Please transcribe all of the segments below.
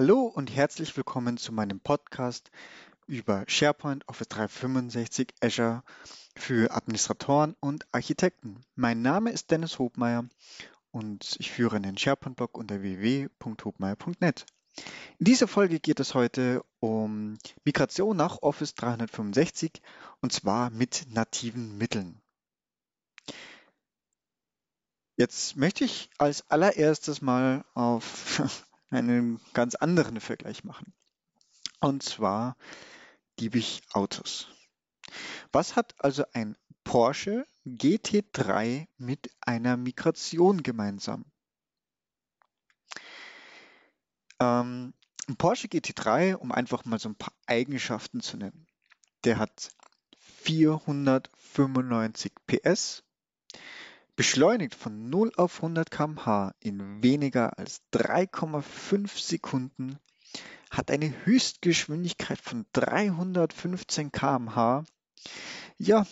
Hallo und herzlich willkommen zu meinem Podcast über SharePoint, Office 365, Azure für Administratoren und Architekten. Mein Name ist Dennis Hobmeier und ich führe einen SharePoint-Blog unter www.hobmeier.net. In dieser Folge geht es heute um Migration nach Office 365 und zwar mit nativen Mitteln. Jetzt möchte ich als allererstes mal auf einen ganz anderen Vergleich machen. Und zwar liebe ich Autos. Was hat also ein Porsche GT3 mit einer Migration gemeinsam? Ähm, ein Porsche GT3, um einfach mal so ein paar Eigenschaften zu nennen. Der hat 495 PS, beschleunigt von 0 auf 100 km/h in weniger als 3,5 Sekunden, hat eine Höchstgeschwindigkeit von 315 km/h, ja,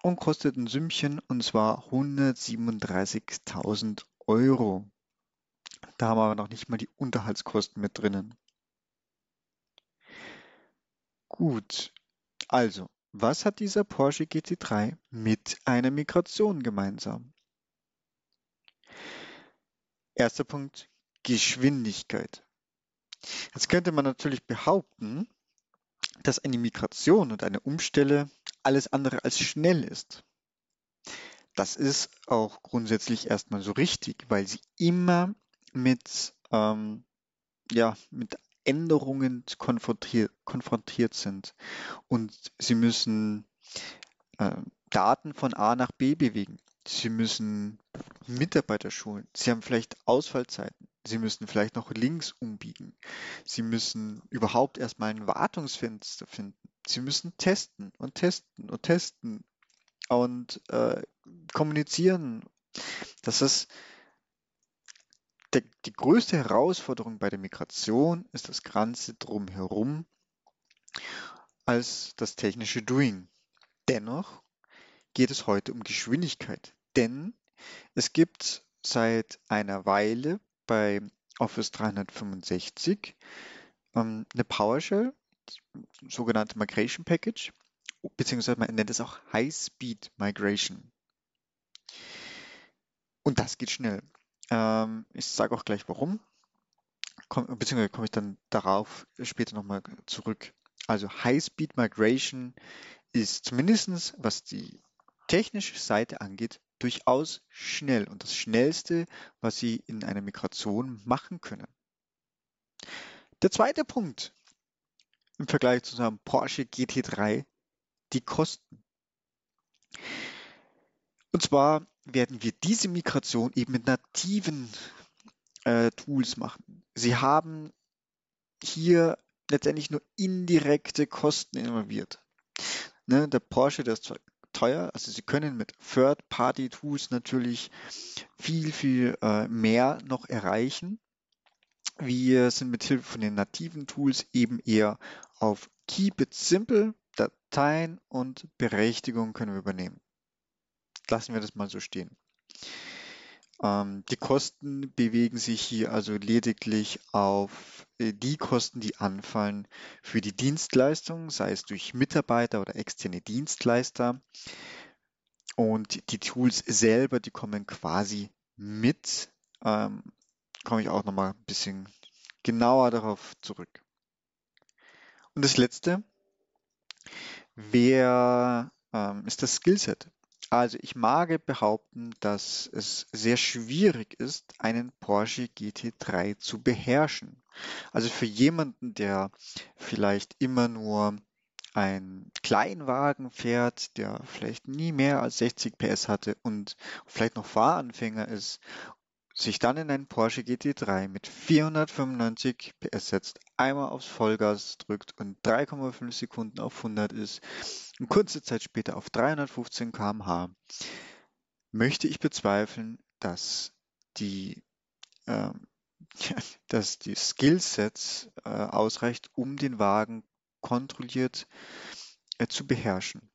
und kostet ein Sümmchen und zwar 137.000 Euro. Da haben wir aber noch nicht mal die Unterhaltskosten mit drinnen. Gut, also, was hat dieser Porsche GT3 mit einer Migration gemeinsam? Erster Punkt, Geschwindigkeit. Jetzt könnte man natürlich behaupten, dass eine Migration und eine Umstelle alles andere als schnell ist. Das ist auch grundsätzlich erstmal so richtig, weil sie immer mit, ähm, ja, mit Änderungen konfrontiert, konfrontiert sind. Und sie müssen äh, Daten von A nach B bewegen. Sie müssen Mitarbeiter schulen. Sie haben vielleicht Ausfallzeiten. Sie müssen vielleicht noch links umbiegen. Sie müssen überhaupt erstmal ein Wartungsfenster finden. Sie müssen testen und testen und testen und äh, kommunizieren. Das ist der, die größte Herausforderung bei der Migration ist das Ganze drumherum als das technische Doing. Dennoch geht es heute um Geschwindigkeit, denn es gibt seit einer Weile bei Office 365 ähm, eine PowerShell, sogenannte Migration Package, beziehungsweise man nennt es auch High Speed Migration. Und das geht schnell. Ähm, ich sage auch gleich warum, Komm, beziehungsweise komme ich dann darauf später nochmal zurück. Also High Speed Migration ist zumindestens was die technische Seite angeht, durchaus schnell und das Schnellste, was Sie in einer Migration machen können. Der zweite Punkt im Vergleich zu einem Porsche GT3, die Kosten. Und zwar werden wir diese Migration eben mit nativen äh, Tools machen. Sie haben hier letztendlich nur indirekte Kosten involviert. Ne, der Porsche, der ist zwar teuer. Also Sie können mit Third-Party-Tools natürlich viel, viel äh, mehr noch erreichen. Wir sind mit Hilfe von den nativen Tools eben eher auf Keep it simple, Dateien und Berechtigung können wir übernehmen. Lassen wir das mal so stehen. Ähm, die Kosten bewegen sich hier also lediglich auf äh, die Kosten, die anfallen für die Dienstleistung, sei es durch Mitarbeiter oder externe Dienstleister. Und die Tools selber, die kommen quasi mit. Ähm, komme ich auch nochmal ein bisschen genauer darauf zurück. Und das letzte, wer ähm, ist das Skillset? Also ich mag behaupten, dass es sehr schwierig ist, einen Porsche GT3 zu beherrschen. Also für jemanden, der vielleicht immer nur ein Kleinwagen fährt, der vielleicht nie mehr als 60 PS hatte und vielleicht noch Fahranfänger ist, sich dann in einen Porsche GT3 mit 495 PS setzt, einmal aufs Vollgas drückt und 3,5 Sekunden auf 100 ist und kurze Zeit später auf 315 km/h, möchte ich bezweifeln, dass die, äh, dass die Skillsets äh, ausreicht, um den Wagen kontrolliert äh, zu beherrschen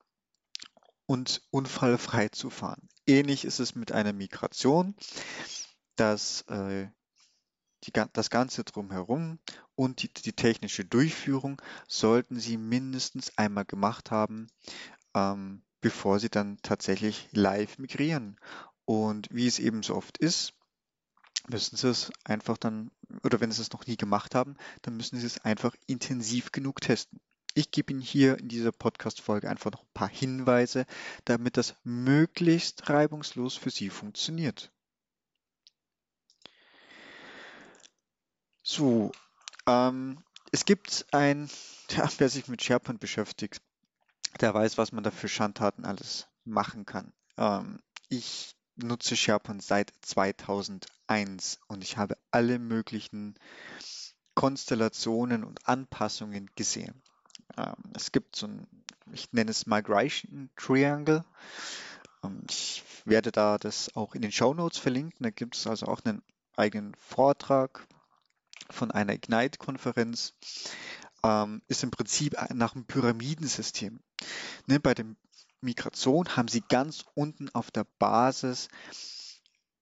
und unfallfrei zu fahren. Ähnlich ist es mit einer Migration, dass äh, die, das Ganze drumherum und die, die technische Durchführung sollten Sie mindestens einmal gemacht haben, ähm, bevor Sie dann tatsächlich live migrieren. Und wie es eben so oft ist, müssen Sie es einfach dann, oder wenn Sie es noch nie gemacht haben, dann müssen Sie es einfach intensiv genug testen. Ich gebe Ihnen hier in dieser Podcast-Folge einfach noch ein paar Hinweise, damit das möglichst reibungslos für Sie funktioniert. So, ähm, es gibt ein, ja, wer sich mit SharePoint beschäftigt, der weiß, was man da für Schandtaten alles machen kann. Ähm, ich nutze SharePoint seit 2001 und ich habe alle möglichen Konstellationen und Anpassungen gesehen. Ähm, es gibt so ein, ich nenne es Migration Triangle. Ähm, ich werde da das auch in den Show Notes verlinken. Da gibt es also auch einen eigenen Vortrag von einer Ignite-Konferenz. Ähm, ist im Prinzip nach einem Pyramidensystem. Ne, bei der Migration haben Sie ganz unten auf der Basis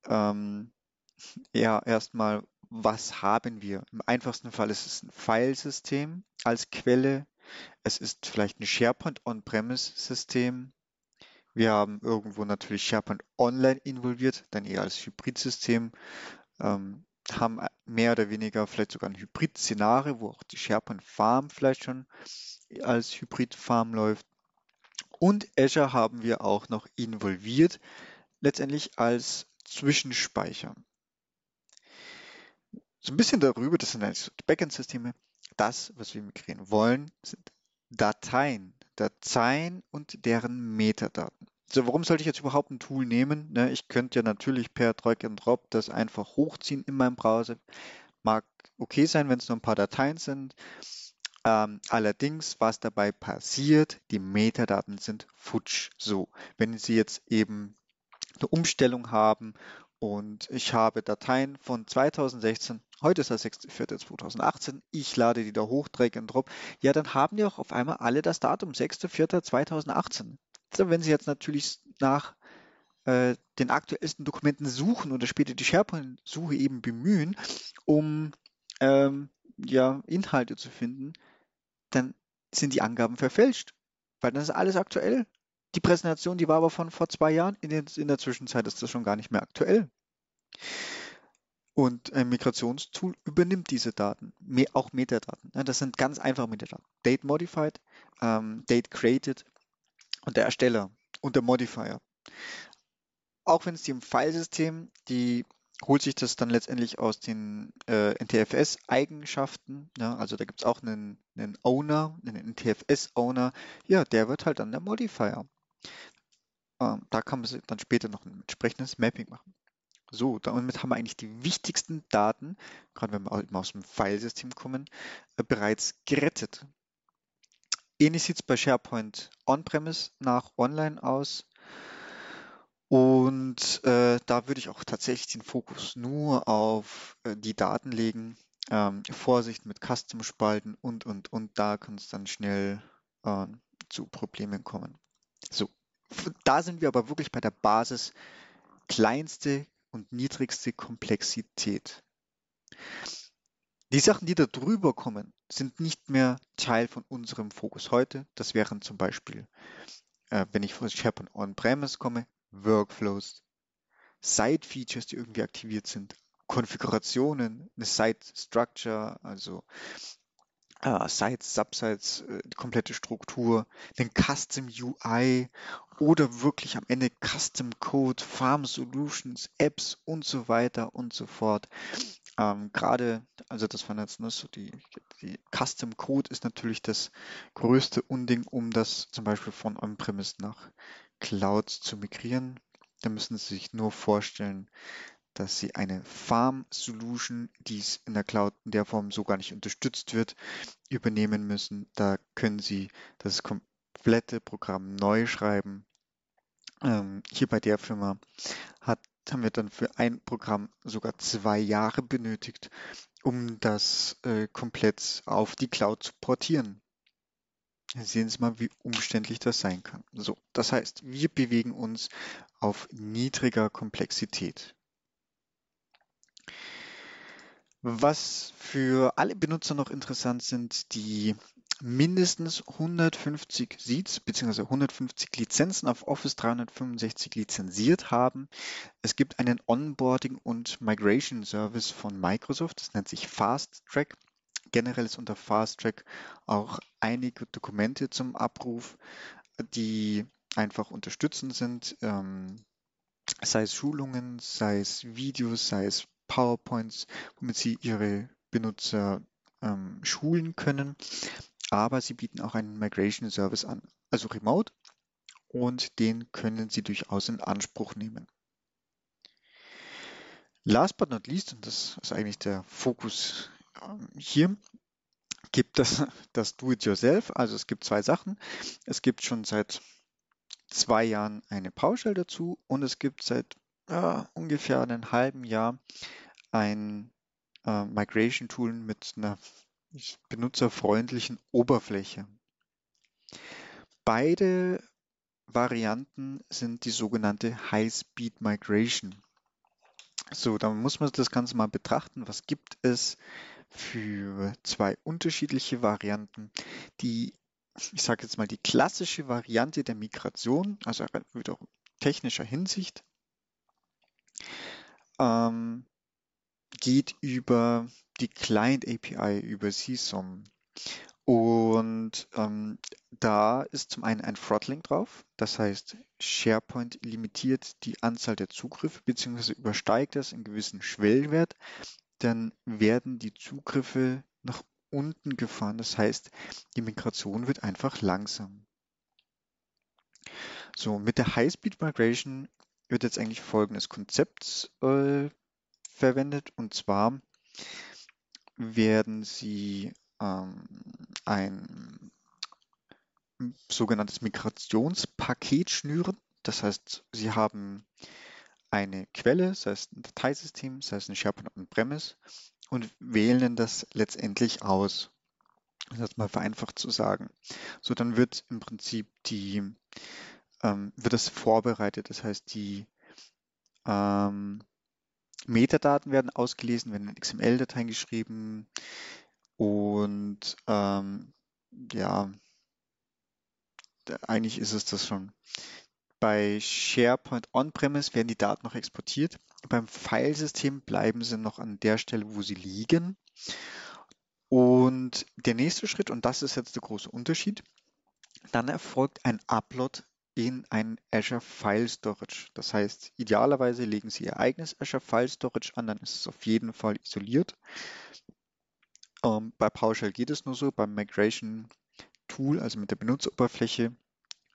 ähm, ja erstmal, was haben wir? Im einfachsten Fall ist es ein Filesystem als Quelle. Es ist vielleicht ein SharePoint On-Premise-System. Wir haben irgendwo natürlich SharePoint Online involviert, dann eher als Hybridsystem. Ähm, haben mehr oder weniger vielleicht sogar ein Hybrid-Szenario, wo auch die SharePoint Farm vielleicht schon als Hybrid-Farm läuft. Und Azure haben wir auch noch involviert, letztendlich als Zwischenspeicher. So ein bisschen darüber, das sind eigentlich Backend-Systeme. Das, was wir migrieren wollen, sind Dateien, Dateien und deren Metadaten. So, warum sollte ich jetzt überhaupt ein Tool nehmen? Ne, ich könnte ja natürlich per Drag and Drop das einfach hochziehen in meinem Browser. Mag okay sein, wenn es nur ein paar Dateien sind. Ähm, allerdings, was dabei passiert, die Metadaten sind futsch. So, wenn Sie jetzt eben eine Umstellung haben und ich habe Dateien von 2016, heute ist das 6.4.2018, ich lade die da hoch, drag and drop, ja, dann haben die auch auf einmal alle das Datum 6.4.2018. So, wenn Sie jetzt natürlich nach äh, den aktuellsten Dokumenten suchen oder später die SharePoint-Suche eben bemühen, um ähm, ja, Inhalte zu finden, dann sind die Angaben verfälscht, weil dann ist alles aktuell. Die Präsentation, die war aber von vor zwei Jahren. In, den, in der Zwischenzeit ist das schon gar nicht mehr aktuell. Und ein Migrationstool übernimmt diese Daten, auch Metadaten. Das sind ganz einfache Metadaten. Date modified, ähm, Date created und der Ersteller und der Modifier. Auch wenn es im Filesystem die holt sich das dann letztendlich aus den äh, NTFS-Eigenschaften. Ja, also da gibt es auch einen, einen Owner, einen NTFS-Owner. Ja, der wird halt dann der Modifier. Ähm, da kann man dann später noch ein entsprechendes Mapping machen. So, damit haben wir eigentlich die wichtigsten Daten, gerade wenn wir aus dem Filesystem kommen, äh, bereits gerettet. Ähnlich sieht es bei SharePoint On-Premise nach Online aus. Und äh, da würde ich auch tatsächlich den Fokus nur auf äh, die Daten legen. Ähm, Vorsicht mit Custom-Spalten und, und, und da kann es dann schnell äh, zu Problemen kommen. So, da sind wir aber wirklich bei der Basis kleinste und niedrigste Komplexität. Die Sachen, die da drüber kommen, sind nicht mehr Teil von unserem Fokus heute. Das wären zum Beispiel, äh, wenn ich von SharePoint On-Premise komme, Workflows, Site-Features, die irgendwie aktiviert sind, Konfigurationen, eine Site-Structure, also äh, Sites, Subsites, äh, die komplette Struktur, den Custom UI oder wirklich am Ende Custom Code, Farm Solutions, Apps und so weiter und so fort. Ähm, Gerade, also das war jetzt nur so die, die Custom Code ist natürlich das größte Unding, um das zum Beispiel von On-Premise nach Clouds zu migrieren. Da müssen Sie sich nur vorstellen, dass Sie eine Farm Solution, die es in der Cloud in der Form so gar nicht unterstützt wird, übernehmen müssen. Da können Sie das komplette Programm neu schreiben. Ähm, hier bei der Firma hat, haben wir dann für ein Programm sogar zwei Jahre benötigt, um das äh, komplett auf die Cloud zu portieren. Sehen Sie mal, wie umständlich das sein kann. So, das heißt, wir bewegen uns auf niedriger Komplexität. Was für alle Benutzer noch interessant sind, die mindestens 150 Seats bzw. 150 Lizenzen auf Office 365 lizenziert haben. Es gibt einen Onboarding und Migration Service von Microsoft, das nennt sich Fast Track. Generell ist unter Fast Track auch einige Dokumente zum Abruf, die einfach unterstützend sind, ähm, sei es Schulungen, sei es Videos, sei es PowerPoints, womit Sie Ihre Benutzer ähm, schulen können. Aber Sie bieten auch einen Migration Service an, also remote, und den können Sie durchaus in Anspruch nehmen. Last but not least, und das ist eigentlich der Fokus ähm, hier, gibt es das Do-it-yourself. Also es gibt zwei Sachen. Es gibt schon seit zwei Jahren eine PowerShell dazu und es gibt seit äh, ungefähr einem halben Jahr ein äh, Migration Tool mit einer benutzerfreundlichen Oberfläche. Beide Varianten sind die sogenannte High-Speed Migration. So, dann muss man das Ganze mal betrachten. Was gibt es für zwei unterschiedliche Varianten? Die, ich sage jetzt mal, die klassische Variante der Migration, also wieder technischer Hinsicht, ähm, geht über die Client API, über CSOM. Und ähm, da ist zum einen ein Throttling drauf, das heißt SharePoint limitiert die Anzahl der Zugriffe bzw. übersteigt das in gewissen Schwellwert, dann werden die Zugriffe nach unten gefahren. Das heißt, die Migration wird einfach langsam. So, mit der High-Speed Migration wird jetzt eigentlich folgendes Konzept äh, verwendet. Und zwar werden Sie ähm, ein sogenanntes Migrationspaket schnüren. Das heißt, Sie haben eine Quelle, sei es ein Dateisystem, sei es ein SharePoint On-Premise und wählen das letztendlich aus. Das mal vereinfacht zu sagen. So, dann wird im Prinzip die, ähm, wird das vorbereitet. Das heißt, die ähm, Metadaten werden ausgelesen, werden in XML-Dateien geschrieben und ähm, ja, eigentlich ist es das schon. Bei SharePoint On-Premise werden die Daten noch exportiert. Beim Filesystem bleiben sie noch an der Stelle, wo sie liegen. Und der nächste Schritt, und das ist jetzt der große Unterschied, dann erfolgt ein Upload in ein Azure File Storage. Das heißt, idealerweise legen Sie Ihr eigenes Azure File Storage an, dann ist es auf jeden Fall isoliert. Ähm, bei PowerShell geht es nur so, beim Migration Tool, also mit der Benutzeroberfläche,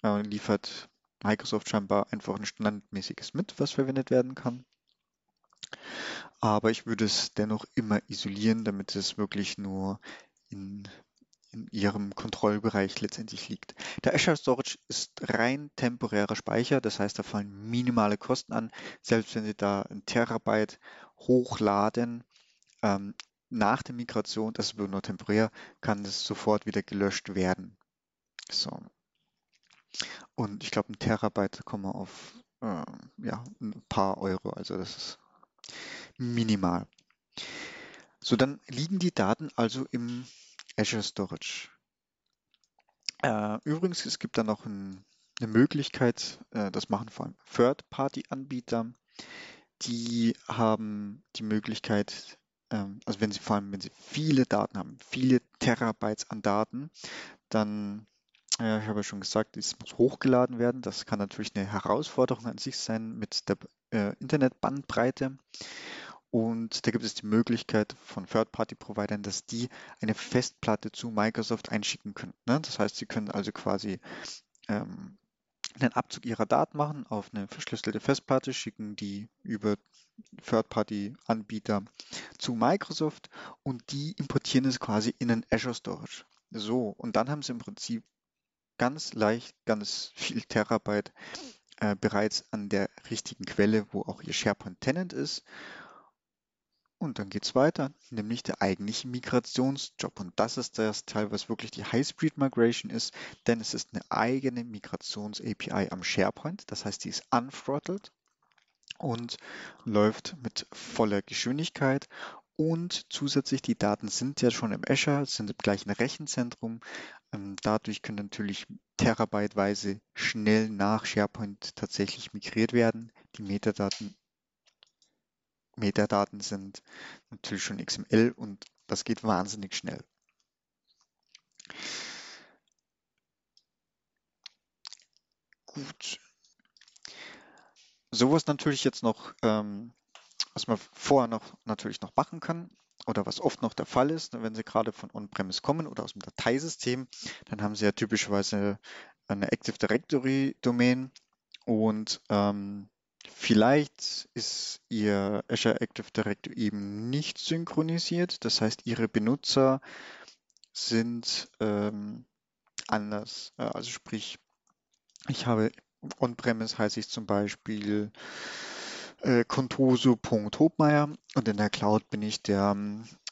äh, liefert Microsoft scheinbar einfach ein standardmäßiges mit, was verwendet werden kann. Aber ich würde es dennoch immer isolieren, damit es wirklich nur in in ihrem Kontrollbereich letztendlich liegt. Der Azure Storage ist rein temporärer Speicher, das heißt, da fallen minimale Kosten an. Selbst wenn Sie da ein Terabyte hochladen, ähm, nach der Migration, das ist nur temporär, kann es sofort wieder gelöscht werden. So. Und ich glaube, ein Terabyte kommen wir auf äh, ja, ein paar Euro, also das ist minimal. So, dann liegen die Daten also im Azure Storage. Äh, übrigens, es gibt da noch ein, eine Möglichkeit, äh, das machen vor allem Third-Party-Anbieter, die haben die Möglichkeit, ähm, also wenn sie vor allem, wenn sie viele Daten haben, viele Terabytes an Daten, dann, äh, ich habe ja schon gesagt, es muss hochgeladen werden. Das kann natürlich eine Herausforderung an sich sein mit der Internetbandbreite. Und da gibt es die Möglichkeit von Third-Party-Providern, dass die eine Festplatte zu Microsoft einschicken können. Ne? Das heißt, sie können also quasi ähm, einen Abzug ihrer Daten machen auf eine verschlüsselte Festplatte, schicken die über Third-Party-Anbieter zu Microsoft und die importieren es quasi in einen Azure Storage. So, und dann haben sie im Prinzip ganz leicht, ganz viel Terabyte äh, bereits an der richtigen Quelle, wo auch ihr SharePoint Tenant ist und dann geht es weiter, nämlich der eigentliche Migrationsjob. Und das ist das Teil, was wirklich die High-Speed Migration ist, denn es ist eine eigene Migrations-API am SharePoint. Das heißt, die ist unthrottled und läuft mit voller Geschwindigkeit. Und zusätzlich, die Daten sind ja schon im Azure, sind im gleichen Rechenzentrum. Ähm, dadurch können natürlich terabyteweise schnell nach SharePoint tatsächlich migriert werden. Die Metadaten, Metadaten sind natürlich schon XML und das geht wahnsinnig schnell. Gut. Sowas natürlich jetzt noch, ähm, was man vorher noch natürlich noch machen kann oder was oft noch der Fall ist, wenn Sie gerade von On-Premise kommen oder aus dem Dateisystem, dann haben Sie ja typischerweise eine Active Directory Domain und ähm, vielleicht ist Ihr Azure Active Directory eben nicht synchronisiert. Das heißt, Ihre Benutzer sind ähm, anders. Äh, also sprich, ich habe On-Premise heiße ich zum Beispiel äh, contoso.hobmeier und in der Cloud bin ich der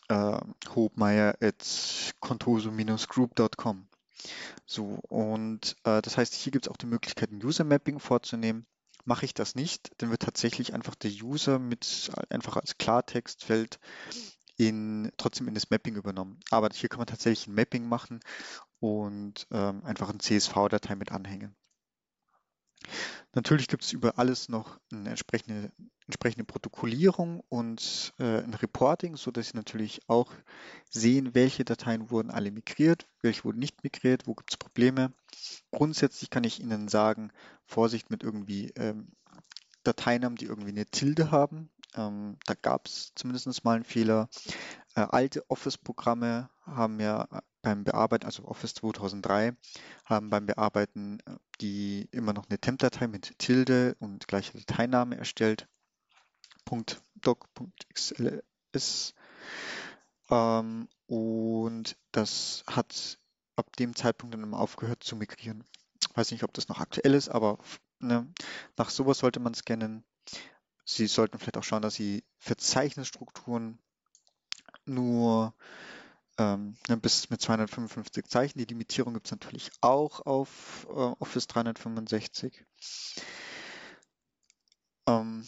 äh, hobmeier at contoso-group.com. So, und äh, das heißt, hier gibt es auch die Möglichkeit, ein User-Mapping vorzunehmen. Mache ich das nicht, dann wird tatsächlich einfach der User mit einfach als Klartextfeld in, trotzdem in das Mapping übernommen. Aber hier kann man tatsächlich ein Mapping machen und ähm, einfach eine CSV-Datei mit anhängen. Natürlich gibt es über alles noch eine entsprechende, entsprechende Protokollierung und äh, ein Reporting, sodass Sie natürlich auch sehen, welche Dateien wurden alle migriert, welche wurden nicht migriert, wo gibt es Probleme. Grundsätzlich kann ich Ihnen sagen, Vorsicht mit irgendwie ähm, Dateinamen, die irgendwie eine Tilde haben. Ähm, da gab es zumindest mal einen Fehler. Äh, alte Office-Programme haben ja beim Bearbeiten, also Office 2003, haben beim Bearbeiten äh, die immer noch eine Temp-Datei mit Tilde und gleicher Dateiname erstellt. .doc.xls ähm, und das hat ab dem Zeitpunkt dann immer aufgehört zu migrieren. Weiß nicht, ob das noch aktuell ist, aber ne, nach sowas sollte man scannen. Sie sollten vielleicht auch schauen, dass Sie Verzeichnisstrukturen nur ähm, ne, bis mit 255 Zeichen. Die Limitierung gibt es natürlich auch auf äh, Office 365. Ähm,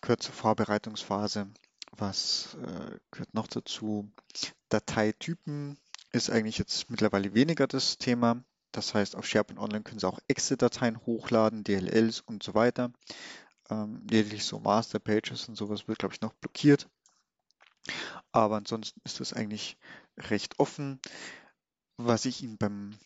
gehört zur Vorbereitungsphase. Was äh, gehört noch dazu? Dateitypen ist eigentlich jetzt mittlerweile weniger das Thema. Das heißt, auf SharePoint Online können Sie auch Excel-Dateien hochladen, DLLs und so weiter. Ähm, lediglich so Masterpages und sowas wird, glaube ich, noch blockiert. Aber ansonsten ist das eigentlich recht offen. Was ich Ihnen beim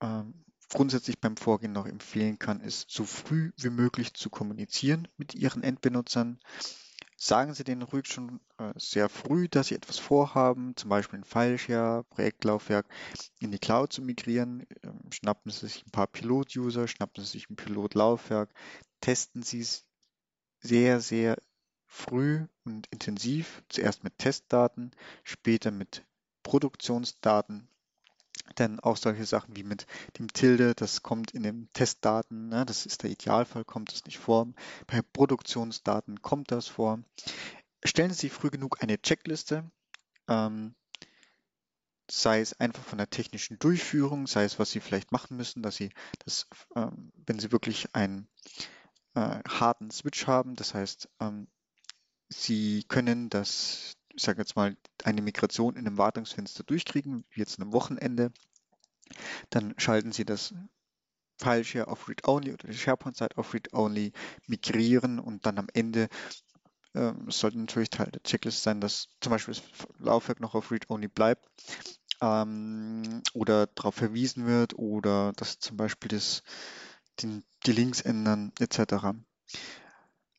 ähm, grundsätzlich beim Vorgehen noch empfehlen kann, ist so früh wie möglich zu kommunizieren mit Ihren Endbenutzern. Sagen Sie denen ruhig schon äh, sehr früh, dass Sie etwas vorhaben, zum Beispiel ein Fileshare, Projektlaufwerk in die Cloud zu migrieren. Ähm, schnappen Sie sich ein paar Pilot-User, schnappen Sie sich ein Pilotlaufwerk, testen Sie es sehr, sehr früh und intensiv, zuerst mit Testdaten, später mit Produktionsdaten, denn auch solche Sachen wie mit dem Tilde, das kommt in den Testdaten, ne, das ist der Idealfall, kommt das nicht vor. Bei Produktionsdaten kommt das vor. Stellen Sie früh genug eine Checkliste, ähm, sei es einfach von der technischen Durchführung, sei es, was Sie vielleicht machen müssen, dass Sie das, ähm, wenn Sie wirklich einen äh, harten Switch haben, das heißt, ähm, Sie können das, ich sage jetzt mal, eine Migration in einem Wartungsfenster durchkriegen, jetzt einem Wochenende. Dann schalten Sie das Fileshare auf Read-Only oder die SharePoint-Seite auf Read-Only, migrieren und dann am Ende ähm, sollte natürlich Teil der Checklist sein, dass zum Beispiel das Laufwerk noch auf Read-Only bleibt ähm, oder darauf verwiesen wird oder dass zum Beispiel das, den, die Links ändern etc.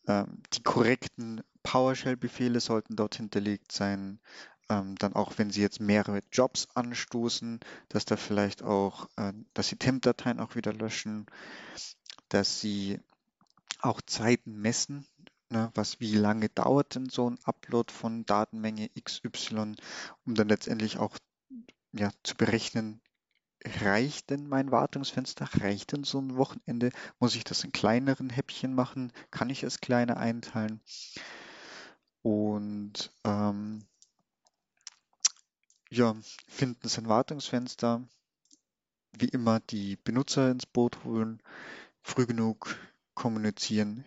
Ähm, die korrekten PowerShell-Befehle sollten dort hinterlegt sein. Ähm, dann auch, wenn Sie jetzt mehrere Jobs anstoßen, dass da vielleicht auch, äh, dass Sie Temp-Dateien auch wieder löschen, dass Sie auch Zeiten messen, ne, was wie lange dauert denn so ein Upload von Datenmenge XY, um dann letztendlich auch ja, zu berechnen, reicht denn mein Wartungsfenster? Reicht denn so ein Wochenende? Muss ich das in kleineren Häppchen machen? Kann ich es kleiner einteilen? Und ähm, ja, finden Sie ein Wartungsfenster. Wie immer die Benutzer ins Boot holen, früh genug kommunizieren,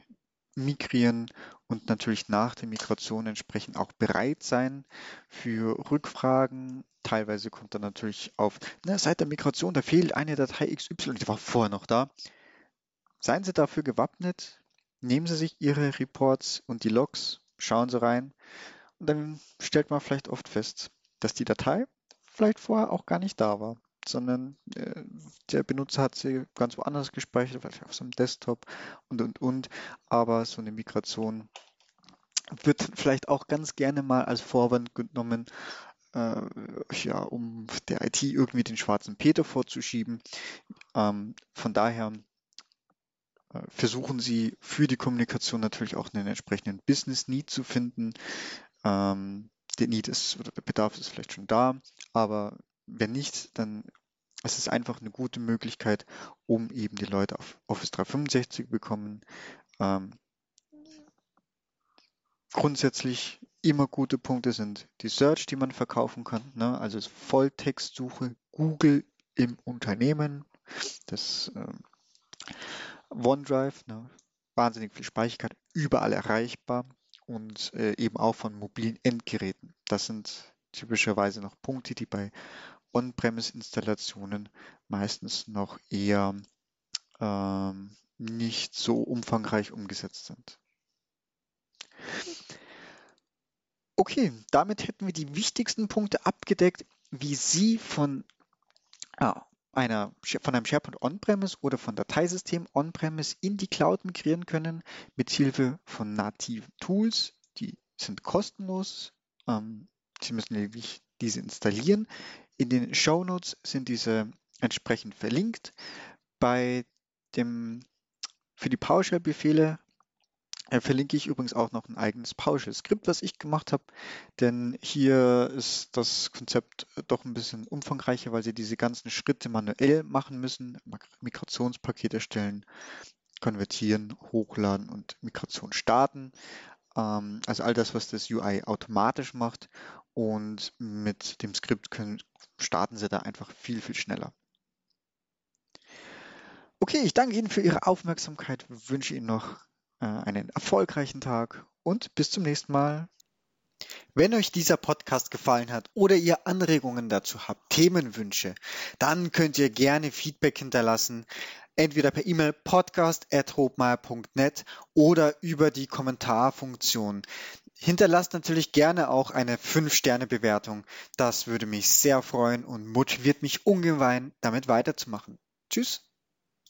migrieren und natürlich nach der Migration entsprechend auch bereit sein für Rückfragen. Teilweise kommt dann natürlich auf, na, seit der Migration, da fehlt eine Datei XY, die war vorher noch da. Seien Sie dafür gewappnet, nehmen Sie sich Ihre Reports und die Logs, schauen Sie rein und dann stellt man vielleicht oft fest, dass die Datei vielleicht vorher auch gar nicht da war sondern äh, der Benutzer hat sie ganz woanders gespeichert, vielleicht auf seinem Desktop und, und, und. Aber so eine Migration wird vielleicht auch ganz gerne mal als Vorwand genommen, äh, ja, um der IT irgendwie den schwarzen Peter vorzuschieben. Ähm, von daher versuchen Sie für die Kommunikation natürlich auch einen entsprechenden Business Need zu finden. Ähm, der Need ist oder der Bedarf ist vielleicht schon da, aber wenn nicht, dann ist es einfach eine gute Möglichkeit, um eben die Leute auf Office 365 bekommen. Ähm, grundsätzlich immer gute Punkte sind die Search, die man verkaufen kann, ne? also Volltextsuche, Google im Unternehmen, das ähm, OneDrive, ne? wahnsinnig viel Speicherkarte, überall erreichbar und äh, eben auch von mobilen Endgeräten. Das sind typischerweise noch Punkte, die bei On-Premise-Installationen meistens noch eher ähm, nicht so umfangreich umgesetzt sind. Okay, damit hätten wir die wichtigsten Punkte abgedeckt, wie Sie von, ah, einer, von einem SharePoint On-Premise oder von Dateisystem On-Premise in die Cloud migrieren können, mit Hilfe von nativen Tools. Die sind kostenlos. Ähm, Sie müssen lediglich diese installieren. In den Show Notes sind diese entsprechend verlinkt. Bei dem, für die PowerShell-Befehle verlinke ich übrigens auch noch ein eigenes PowerShell-Skript, was ich gemacht habe, denn hier ist das Konzept doch ein bisschen umfangreicher, weil Sie diese ganzen Schritte manuell machen müssen, Migrationspaket erstellen, konvertieren, hochladen und Migration starten. Ähm, also all das, was das UI automatisch macht und mit dem Skript können, starten Sie da einfach viel, viel schneller. Okay, ich danke Ihnen für Ihre Aufmerksamkeit, wünsche Ihnen noch äh, einen erfolgreichen Tag und bis zum nächsten Mal. Wenn euch dieser Podcast gefallen hat oder ihr Anregungen dazu habt, Themenwünsche, dann könnt ihr gerne Feedback hinterlassen, entweder per E-Mail podcast.hobmeier.net oder über die Kommentarfunktion. Hinterlasst natürlich gerne auch eine 5-Sterne-Bewertung. Das würde mich sehr freuen und motiviert mich ungemein, damit weiterzumachen. Tschüss.